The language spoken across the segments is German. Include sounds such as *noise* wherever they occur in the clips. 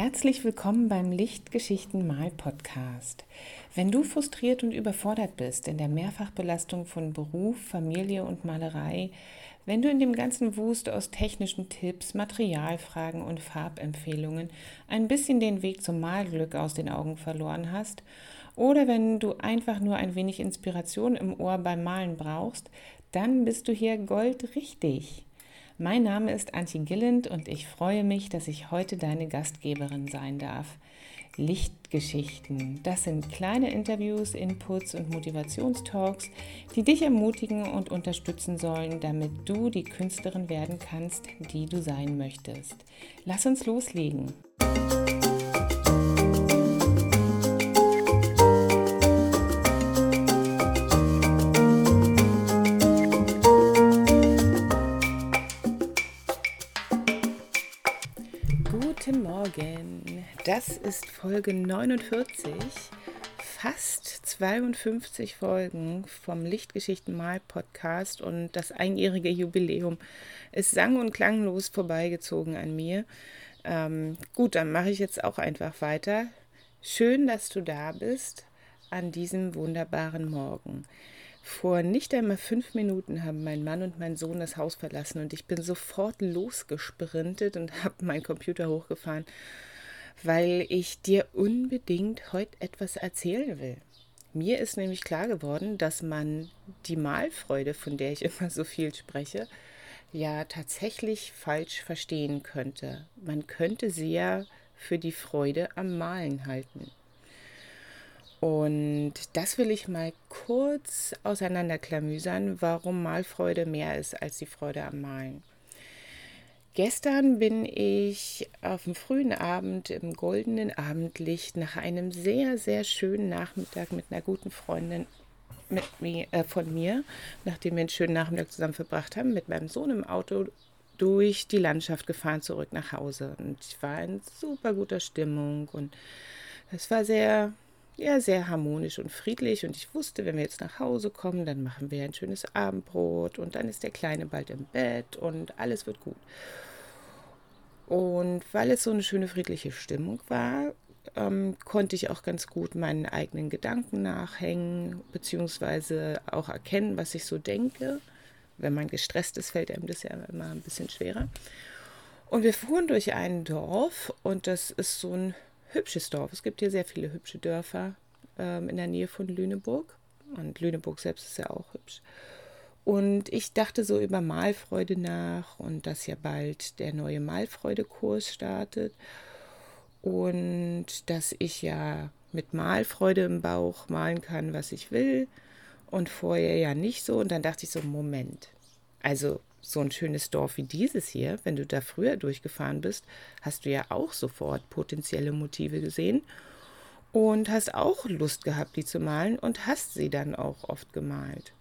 Herzlich willkommen beim Lichtgeschichten Mal Podcast. Wenn du frustriert und überfordert bist in der Mehrfachbelastung von Beruf, Familie und Malerei, wenn du in dem ganzen Wust aus technischen Tipps, Materialfragen und Farbempfehlungen ein bisschen den Weg zum Malglück aus den Augen verloren hast, oder wenn du einfach nur ein wenig Inspiration im Ohr beim Malen brauchst, dann bist du hier goldrichtig. Mein Name ist Antje Gilland und ich freue mich, dass ich heute deine Gastgeberin sein darf. Lichtgeschichten, das sind kleine Interviews, Inputs und Motivationstalks, die dich ermutigen und unterstützen sollen, damit du die Künstlerin werden kannst, die du sein möchtest. Lass uns loslegen. Das ist Folge 49, fast 52 Folgen vom Lichtgeschichten Mal Podcast und das einjährige Jubiläum ist sang- und klanglos vorbeigezogen an mir. Ähm, gut, dann mache ich jetzt auch einfach weiter. Schön, dass du da bist an diesem wunderbaren Morgen. Vor nicht einmal fünf Minuten haben mein Mann und mein Sohn das Haus verlassen und ich bin sofort losgesprintet und *laughs* habe meinen Computer hochgefahren weil ich dir unbedingt heute etwas erzählen will. Mir ist nämlich klar geworden, dass man die Malfreude, von der ich *laughs* immer so viel spreche, ja tatsächlich falsch verstehen könnte. Man könnte sie ja für die Freude am Malen halten. Und das will ich mal kurz auseinanderklamüsern, warum Malfreude mehr ist als die Freude am Malen. Gestern bin ich auf dem frühen Abend im goldenen Abendlicht nach einem sehr, sehr schönen Nachmittag mit einer guten Freundin mit mir, äh, von mir, nachdem wir einen schönen Nachmittag zusammen verbracht haben, mit meinem Sohn im Auto durch die Landschaft gefahren zurück nach Hause. Und ich war in super guter Stimmung und es war sehr, ja, sehr harmonisch und friedlich. Und ich wusste, wenn wir jetzt nach Hause kommen, dann machen wir ein schönes Abendbrot und dann ist der Kleine bald im Bett und alles wird gut. Und weil es so eine schöne friedliche Stimmung war, ähm, konnte ich auch ganz gut meinen eigenen Gedanken nachhängen, beziehungsweise auch erkennen, was ich so denke. Wenn man gestresst ist, fällt einem das ja immer ein bisschen schwerer. Und wir fuhren durch ein Dorf und das ist so ein hübsches Dorf. Es gibt hier sehr viele hübsche Dörfer ähm, in der Nähe von Lüneburg. Und Lüneburg selbst ist ja auch hübsch. Und ich dachte so über Malfreude nach und dass ja bald der neue Malfreude-Kurs startet. Und dass ich ja mit Malfreude im Bauch malen kann, was ich will. Und vorher ja nicht so. Und dann dachte ich so, Moment. Also so ein schönes Dorf wie dieses hier, wenn du da früher durchgefahren bist, hast du ja auch sofort potenzielle Motive gesehen und hast auch Lust gehabt, die zu malen und hast sie dann auch oft gemalt.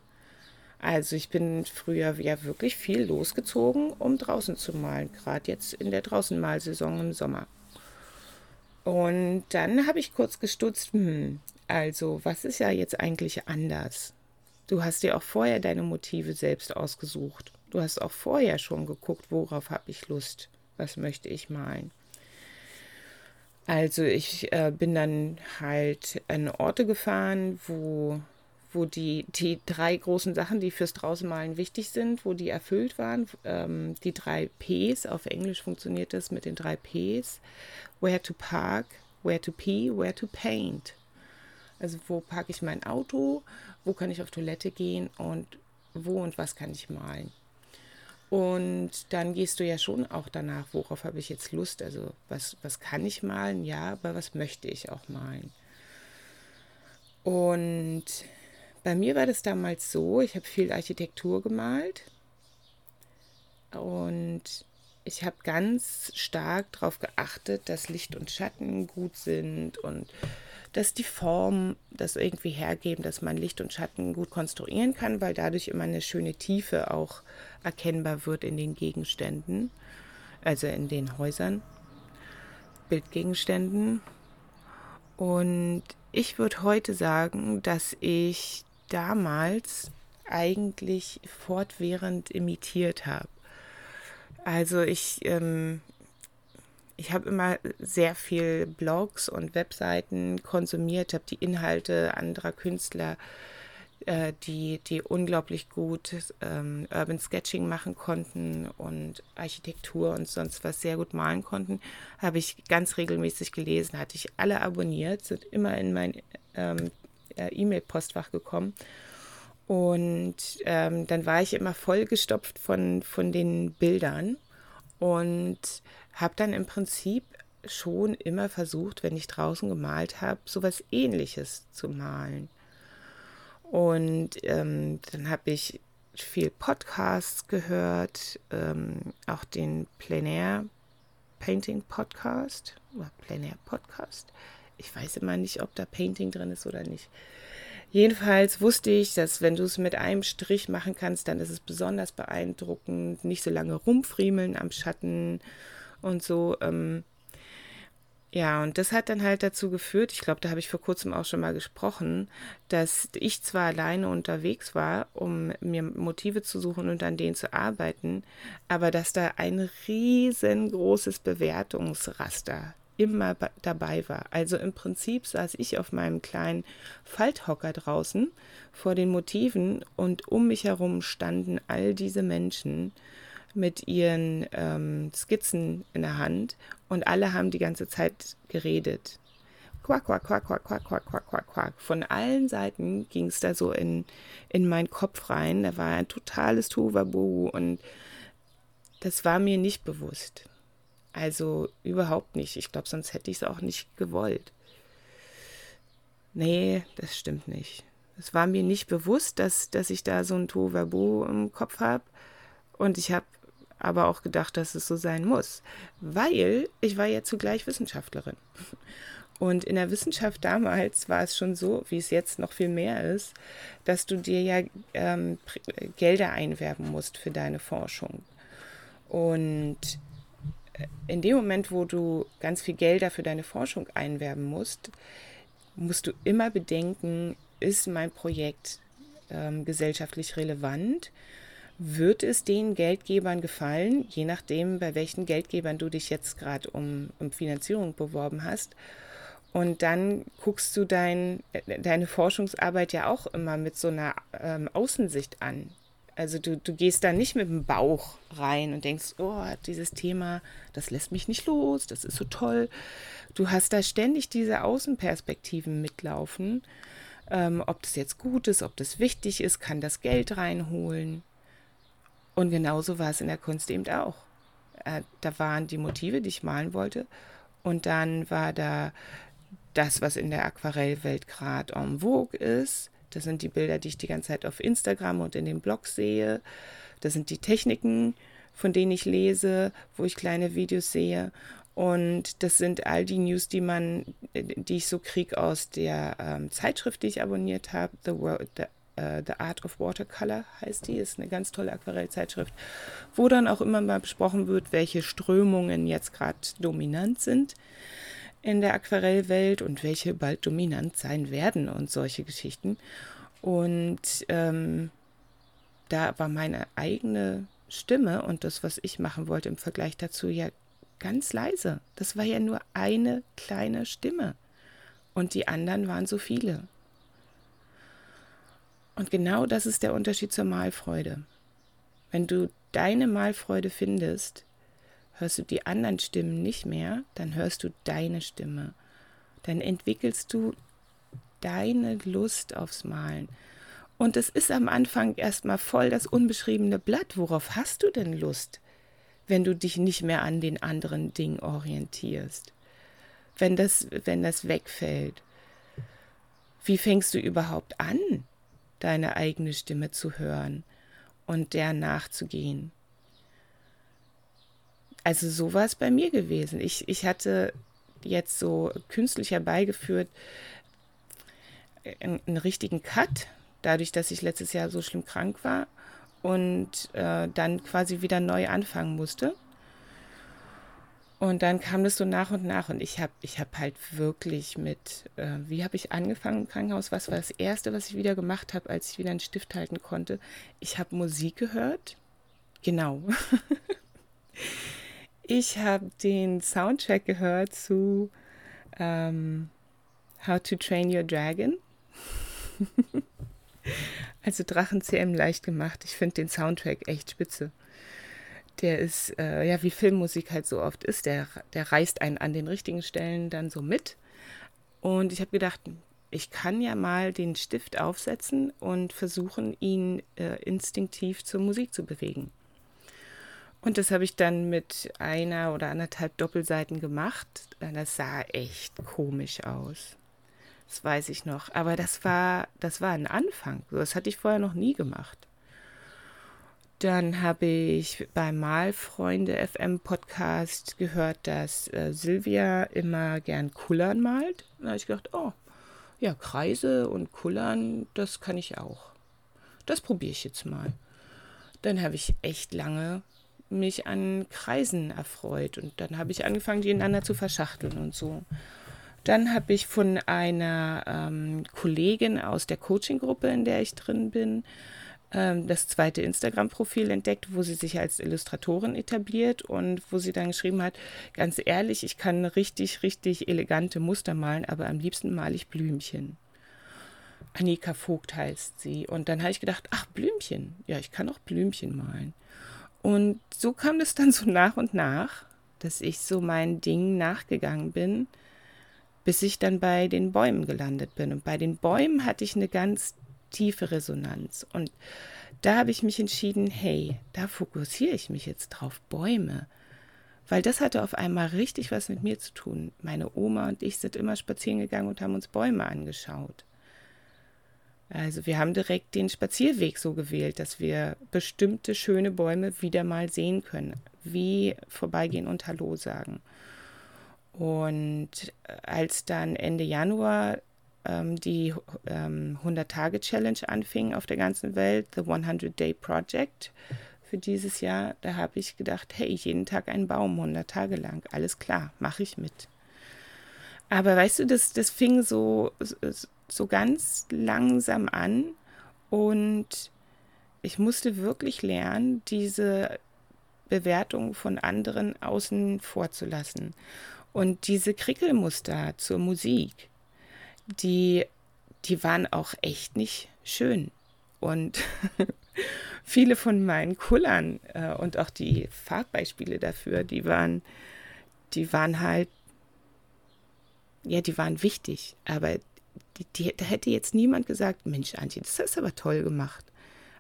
Also ich bin früher ja wirklich viel losgezogen, um draußen zu malen, gerade jetzt in der Draußenmalsaison im Sommer. Und dann habe ich kurz gestutzt, hm, also was ist ja jetzt eigentlich anders? Du hast dir auch vorher deine Motive selbst ausgesucht. Du hast auch vorher schon geguckt, worauf habe ich Lust, was möchte ich malen. Also ich äh, bin dann halt an Orte gefahren, wo wo die, die drei großen Sachen, die fürs Draußenmalen wichtig sind, wo die erfüllt waren. Ähm, die drei Ps, auf Englisch funktioniert das mit den drei Ps. Where to park, where to pee, where to paint. Also wo parke ich mein Auto, wo kann ich auf Toilette gehen und wo und was kann ich malen. Und dann gehst du ja schon auch danach, worauf habe ich jetzt Lust, also was, was kann ich malen, ja, aber was möchte ich auch malen. Und bei mir war das damals so, ich habe viel Architektur gemalt und ich habe ganz stark darauf geachtet, dass Licht und Schatten gut sind und dass die Formen das irgendwie hergeben, dass man Licht und Schatten gut konstruieren kann, weil dadurch immer eine schöne Tiefe auch erkennbar wird in den Gegenständen, also in den Häusern, Bildgegenständen. Und ich würde heute sagen, dass ich damals eigentlich fortwährend imitiert habe. Also ich, ähm, ich habe immer sehr viel Blogs und Webseiten konsumiert, habe die Inhalte anderer Künstler, äh, die, die unglaublich gut ähm, Urban Sketching machen konnten und Architektur und sonst was sehr gut malen konnten, habe ich ganz regelmäßig gelesen, hatte ich alle abonniert, sind immer in mein ähm, äh, E-Mail-Postfach gekommen. Und ähm, dann war ich immer vollgestopft von, von den Bildern und habe dann im Prinzip schon immer versucht, wenn ich draußen gemalt habe, sowas ähnliches zu malen. Und ähm, dann habe ich viel Podcasts gehört, ähm, auch den Plenair Painting Podcast oder Plenair Podcast. Ich weiß immer nicht, ob da Painting drin ist oder nicht. Jedenfalls wusste ich, dass wenn du es mit einem Strich machen kannst, dann ist es besonders beeindruckend. Nicht so lange rumfriemeln am Schatten und so. Ähm, ja, und das hat dann halt dazu geführt, ich glaube, da habe ich vor kurzem auch schon mal gesprochen, dass ich zwar alleine unterwegs war, um mir Motive zu suchen und an denen zu arbeiten, aber dass da ein riesengroßes Bewertungsraster immer dabei war. Also im Prinzip saß ich auf meinem kleinen Falthocker draußen vor den Motiven und um mich herum standen all diese Menschen mit ihren ähm, Skizzen in der Hand und alle haben die ganze Zeit geredet. Quack, quack, quack, quack, quack, quack, quack, quack, quack. Von allen Seiten ging es da so in, in meinen Kopf rein. Da war ein totales Tohuwabohu und das war mir nicht bewusst. Also überhaupt nicht. Ich glaube, sonst hätte ich es auch nicht gewollt. Nee, das stimmt nicht. Es war mir nicht bewusst, dass, dass ich da so ein Tohuwabohu im Kopf habe. Und ich habe aber auch gedacht, dass es so sein muss, weil ich war ja zugleich Wissenschaftlerin. Und in der Wissenschaft damals war es schon so, wie es jetzt noch viel mehr ist, dass du dir ja ähm, Gelder einwerben musst für deine Forschung. Und in dem Moment, wo du ganz viel Gelder für deine Forschung einwerben musst, musst du immer bedenken, ist mein Projekt ähm, gesellschaftlich relevant? Wird es den Geldgebern gefallen, je nachdem, bei welchen Geldgebern du dich jetzt gerade um, um Finanzierung beworben hast? Und dann guckst du dein, äh, deine Forschungsarbeit ja auch immer mit so einer ähm, Außensicht an. Also du, du gehst da nicht mit dem Bauch rein und denkst, oh, dieses Thema, das lässt mich nicht los, das ist so toll. Du hast da ständig diese Außenperspektiven mitlaufen. Ähm, ob das jetzt gut ist, ob das wichtig ist, kann das Geld reinholen. Und genauso war es in der Kunst eben auch. Äh, da waren die Motive, die ich malen wollte. Und dann war da das, was in der Aquarellwelt gerade en vogue ist. Das sind die Bilder, die ich die ganze Zeit auf Instagram und in den Blogs sehe. Das sind die Techniken, von denen ich lese, wo ich kleine Videos sehe. Und das sind all die News, die man, die ich so kriege aus der ähm, Zeitschrift, die ich abonniert habe, The, The, uh, The Art of Watercolor heißt die, ist eine ganz tolle Aquarellzeitschrift, wo dann auch immer mal besprochen wird, welche Strömungen jetzt gerade dominant sind in der Aquarellwelt und welche bald dominant sein werden und solche Geschichten. Und ähm, da war meine eigene Stimme und das, was ich machen wollte im Vergleich dazu, ja ganz leise. Das war ja nur eine kleine Stimme. Und die anderen waren so viele. Und genau das ist der Unterschied zur Malfreude. Wenn du deine Malfreude findest, hörst du die anderen Stimmen nicht mehr, dann hörst du deine Stimme. Dann entwickelst du deine Lust aufs Malen. Und es ist am Anfang erstmal voll das unbeschriebene Blatt. Worauf hast du denn Lust, wenn du dich nicht mehr an den anderen Dingen orientierst? Wenn das, wenn das wegfällt? Wie fängst du überhaupt an, deine eigene Stimme zu hören und der nachzugehen? Also so war es bei mir gewesen. Ich, ich hatte jetzt so künstlich herbeigeführt einen, einen richtigen Cut, dadurch, dass ich letztes Jahr so schlimm krank war und äh, dann quasi wieder neu anfangen musste. Und dann kam das so nach und nach und ich habe ich hab halt wirklich mit, äh, wie habe ich angefangen im Krankenhaus? Was war das Erste, was ich wieder gemacht habe, als ich wieder einen Stift halten konnte? Ich habe Musik gehört. Genau. *laughs* Ich habe den Soundtrack gehört zu ähm, How to Train Your Dragon. *laughs* also Drachenzähmen leicht gemacht. Ich finde den Soundtrack echt spitze. Der ist, äh, ja, wie Filmmusik halt so oft ist, der, der reißt einen an den richtigen Stellen dann so mit. Und ich habe gedacht, ich kann ja mal den Stift aufsetzen und versuchen, ihn äh, instinktiv zur Musik zu bewegen. Und das habe ich dann mit einer oder anderthalb Doppelseiten gemacht. Das sah echt komisch aus. Das weiß ich noch. Aber das war, das war ein Anfang. Das hatte ich vorher noch nie gemacht. Dann habe ich beim Malfreunde FM Podcast gehört, dass äh, Silvia immer gern Kullern malt. Da habe ich gedacht, oh, ja, Kreise und Kullern, das kann ich auch. Das probiere ich jetzt mal. Dann habe ich echt lange mich an Kreisen erfreut und dann habe ich angefangen, die ineinander zu verschachteln und so. Dann habe ich von einer ähm, Kollegin aus der Coaching-Gruppe, in der ich drin bin, ähm, das zweite Instagram-Profil entdeckt, wo sie sich als Illustratorin etabliert und wo sie dann geschrieben hat, ganz ehrlich, ich kann richtig, richtig elegante Muster malen, aber am liebsten male ich Blümchen. Annika Vogt heißt sie. Und dann habe ich gedacht, ach, Blümchen. Ja, ich kann auch Blümchen malen. Und so kam es dann so nach und nach, dass ich so mein Ding nachgegangen bin, bis ich dann bei den Bäumen gelandet bin. Und bei den Bäumen hatte ich eine ganz tiefe Resonanz. Und da habe ich mich entschieden, hey, da fokussiere ich mich jetzt drauf, Bäume. Weil das hatte auf einmal richtig was mit mir zu tun. Meine Oma und ich sind immer spazieren gegangen und haben uns Bäume angeschaut. Also wir haben direkt den Spazierweg so gewählt, dass wir bestimmte schöne Bäume wieder mal sehen können, wie vorbeigehen und Hallo sagen. Und als dann Ende Januar ähm, die ähm, 100-Tage-Challenge anfing auf der ganzen Welt, The 100-Day Project für dieses Jahr, da habe ich gedacht, hey, jeden Tag einen Baum, 100 Tage lang, alles klar, mache ich mit. Aber weißt du, das, das fing so, so ganz langsam an und ich musste wirklich lernen, diese Bewertung von anderen außen vorzulassen. Und diese Krickelmuster zur Musik, die, die waren auch echt nicht schön. Und *laughs* viele von meinen Kullern äh, und auch die Farbbeispiele dafür, die waren, die waren halt, ja, die waren wichtig. Aber die, die, da hätte jetzt niemand gesagt, Mensch, Antje, das hast du aber toll gemacht.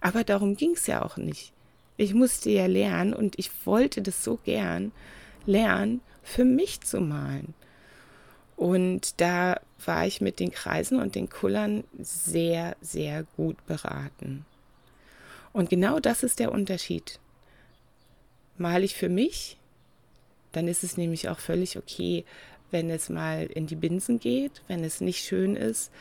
Aber darum ging es ja auch nicht. Ich musste ja lernen und ich wollte das so gern lernen, für mich zu malen. Und da war ich mit den Kreisen und den Kullern sehr, sehr gut beraten. Und genau das ist der Unterschied. Male ich für mich, dann ist es nämlich auch völlig okay, wenn es mal in die Binsen geht, wenn es nicht schön ist.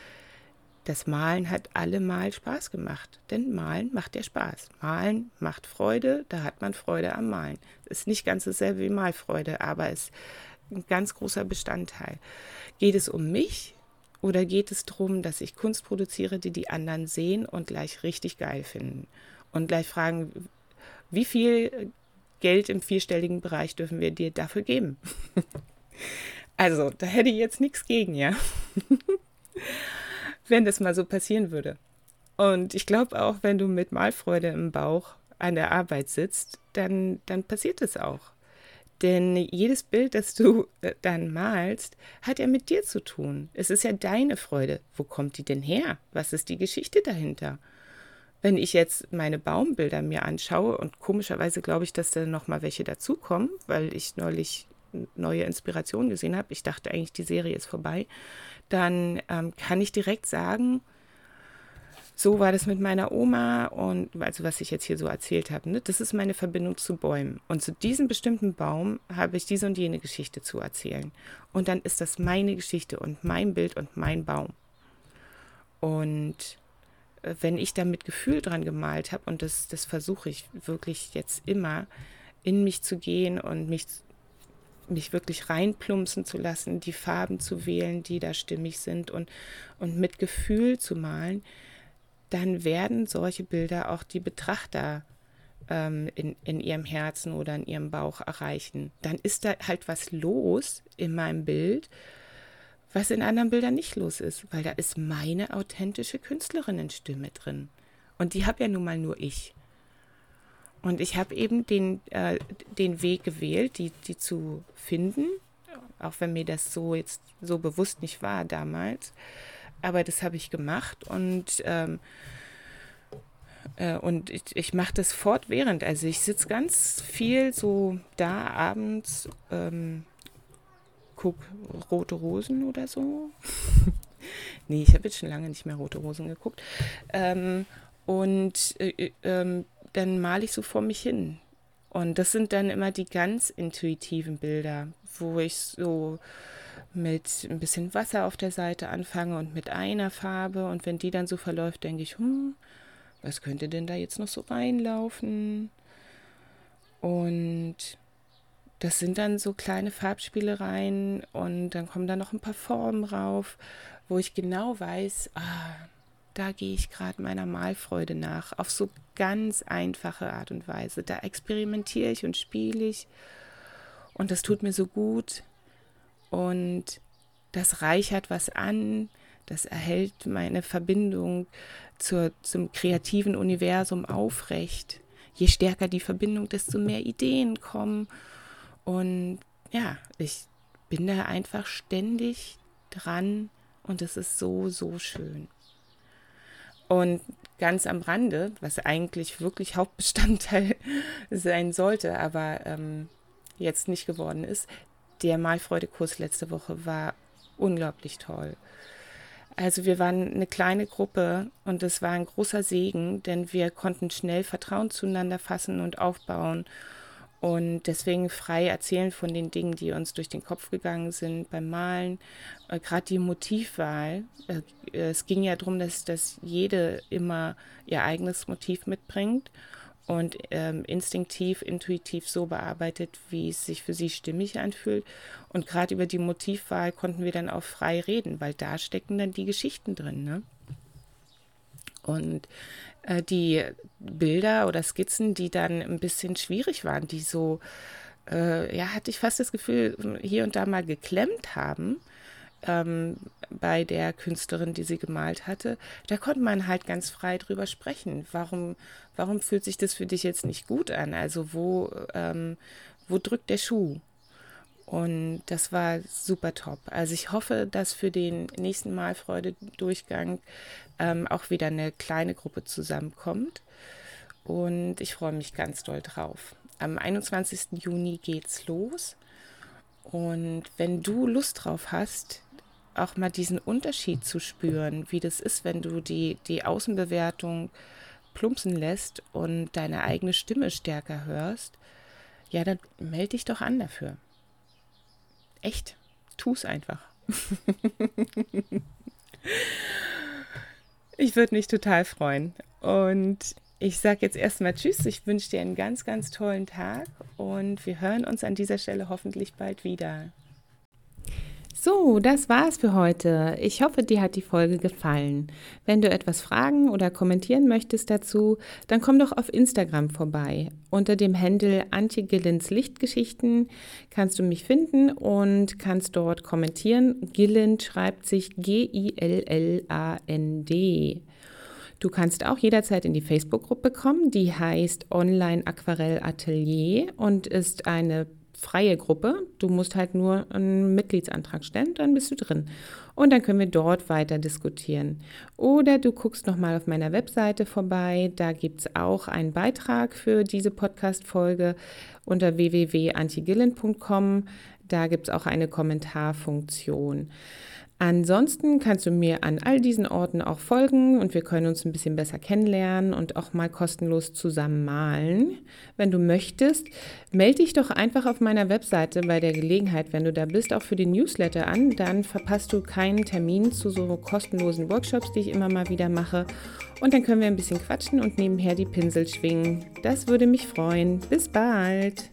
Das Malen hat allemal Spaß gemacht, denn Malen macht ja Spaß. Malen macht Freude, da hat man Freude am Malen. Ist nicht ganz dasselbe wie Malfreude, aber es ein ganz großer Bestandteil. Geht es um mich oder geht es darum, dass ich Kunst produziere, die die anderen sehen und gleich richtig geil finden und gleich fragen, wie viel Geld im vierstelligen Bereich dürfen wir dir dafür geben? *laughs* also, da hätte ich jetzt nichts gegen, ja. *laughs* wenn das mal so passieren würde. Und ich glaube auch, wenn du mit Malfreude im Bauch an der Arbeit sitzt, dann, dann passiert es auch. Denn jedes Bild, das du äh, dann malst, hat ja mit dir zu tun. Es ist ja deine Freude. Wo kommt die denn her? Was ist die Geschichte dahinter? Wenn ich jetzt meine Baumbilder mir anschaue und komischerweise glaube ich, dass da noch mal welche dazukommen, weil ich neulich neue Inspirationen gesehen habe. Ich dachte eigentlich, die Serie ist vorbei. Dann ähm, kann ich direkt sagen, so war das mit meiner Oma und also was ich jetzt hier so erzählt habe, ne? das ist meine Verbindung zu Bäumen. Und zu diesem bestimmten Baum habe ich diese und jene Geschichte zu erzählen. Und dann ist das meine Geschichte und mein Bild und mein Baum. Und äh, wenn ich da mit Gefühl dran gemalt habe, und das, das versuche ich wirklich jetzt immer, in mich zu gehen und mich, mich wirklich reinplumpsen zu lassen, die Farben zu wählen, die da stimmig sind und, und mit Gefühl zu malen, dann werden solche Bilder auch die Betrachter ähm, in, in ihrem Herzen oder in ihrem Bauch erreichen, dann ist da halt was los in meinem Bild, was in anderen Bildern nicht los ist, weil da ist meine authentische Künstlerinnenstimme drin. Und die habe ja nun mal nur ich. Und ich habe eben den, äh, den Weg gewählt, die, die zu finden, auch wenn mir das so jetzt so bewusst nicht war damals. Aber das habe ich gemacht und, ähm, äh, und ich, ich mache das fortwährend. Also ich sitze ganz viel so da abends, ähm, guck Rote Rosen oder so. *laughs* nee, ich habe jetzt schon lange nicht mehr Rote Rosen geguckt. Ähm, und äh, äh, ähm, dann male ich so vor mich hin. Und das sind dann immer die ganz intuitiven Bilder, wo ich so mit ein bisschen Wasser auf der Seite anfange und mit einer Farbe. Und wenn die dann so verläuft, denke ich, hm, was könnte denn da jetzt noch so reinlaufen? Und das sind dann so kleine Farbspielereien und dann kommen da noch ein paar Formen rauf, wo ich genau weiß, ah, da gehe ich gerade meiner Malfreude nach, auf so ganz einfache Art und Weise. Da experimentiere ich und spiele ich und das tut mir so gut und das reichert was an, das erhält meine Verbindung zur, zum kreativen Universum aufrecht. Je stärker die Verbindung, desto mehr Ideen kommen. Und ja, ich bin da einfach ständig dran und es ist so, so schön. Und ganz am Rande, was eigentlich wirklich Hauptbestandteil *laughs* sein sollte, aber ähm, jetzt nicht geworden ist, der Malfreude-Kurs letzte Woche war unglaublich toll. Also wir waren eine kleine Gruppe und es war ein großer Segen, denn wir konnten schnell Vertrauen zueinander fassen und aufbauen und deswegen frei erzählen von den Dingen, die uns durch den Kopf gegangen sind beim Malen. Äh, Gerade die Motivwahl. Äh, es ging ja darum, dass, dass jede immer ihr eigenes Motiv mitbringt und ähm, instinktiv, intuitiv so bearbeitet, wie es sich für sie stimmig anfühlt. Und gerade über die Motivwahl konnten wir dann auch frei reden, weil da stecken dann die Geschichten drin. Ne? Und äh, die Bilder oder Skizzen, die dann ein bisschen schwierig waren, die so, äh, ja, hatte ich fast das Gefühl, hier und da mal geklemmt haben. Ähm, bei der Künstlerin, die sie gemalt hatte, da konnte man halt ganz frei drüber sprechen. Warum, warum fühlt sich das für dich jetzt nicht gut an? Also wo, ähm, wo drückt der Schuh? Und das war super top. Also ich hoffe, dass für den nächsten Mal Freude-Durchgang ähm, auch wieder eine kleine Gruppe zusammenkommt. Und ich freue mich ganz doll drauf. Am 21. Juni geht's los. Und wenn du Lust drauf hast, auch mal diesen Unterschied zu spüren, wie das ist, wenn du die, die Außenbewertung plumpsen lässt und deine eigene Stimme stärker hörst, ja, dann melde dich doch an dafür. Echt, tu es einfach. *laughs* ich würde mich total freuen. Und ich sage jetzt erstmal Tschüss. Ich wünsche dir einen ganz, ganz tollen Tag und wir hören uns an dieser Stelle hoffentlich bald wieder. So, das war's für heute. Ich hoffe, dir hat die Folge gefallen. Wenn du etwas fragen oder kommentieren möchtest dazu, dann komm doch auf Instagram vorbei. Unter dem Handle Antje Gillens Lichtgeschichten kannst du mich finden und kannst dort kommentieren. Gillen schreibt sich G-I-L-L-A-N-D. Du kannst auch jederzeit in die Facebook-Gruppe kommen, die heißt Online Aquarell Atelier und ist eine freie Gruppe. Du musst halt nur einen Mitgliedsantrag stellen, dann bist du drin. Und dann können wir dort weiter diskutieren. Oder du guckst nochmal auf meiner Webseite vorbei. Da gibt es auch einen Beitrag für diese Podcast-Folge unter www.antigillen.com. Da gibt es auch eine Kommentarfunktion. Ansonsten kannst du mir an all diesen Orten auch folgen und wir können uns ein bisschen besser kennenlernen und auch mal kostenlos zusammen malen. Wenn du möchtest, melde dich doch einfach auf meiner Webseite bei der Gelegenheit, wenn du da bist, auch für den Newsletter an. Dann verpasst du keinen Termin zu so kostenlosen Workshops, die ich immer mal wieder mache. Und dann können wir ein bisschen quatschen und nebenher die Pinsel schwingen. Das würde mich freuen. Bis bald!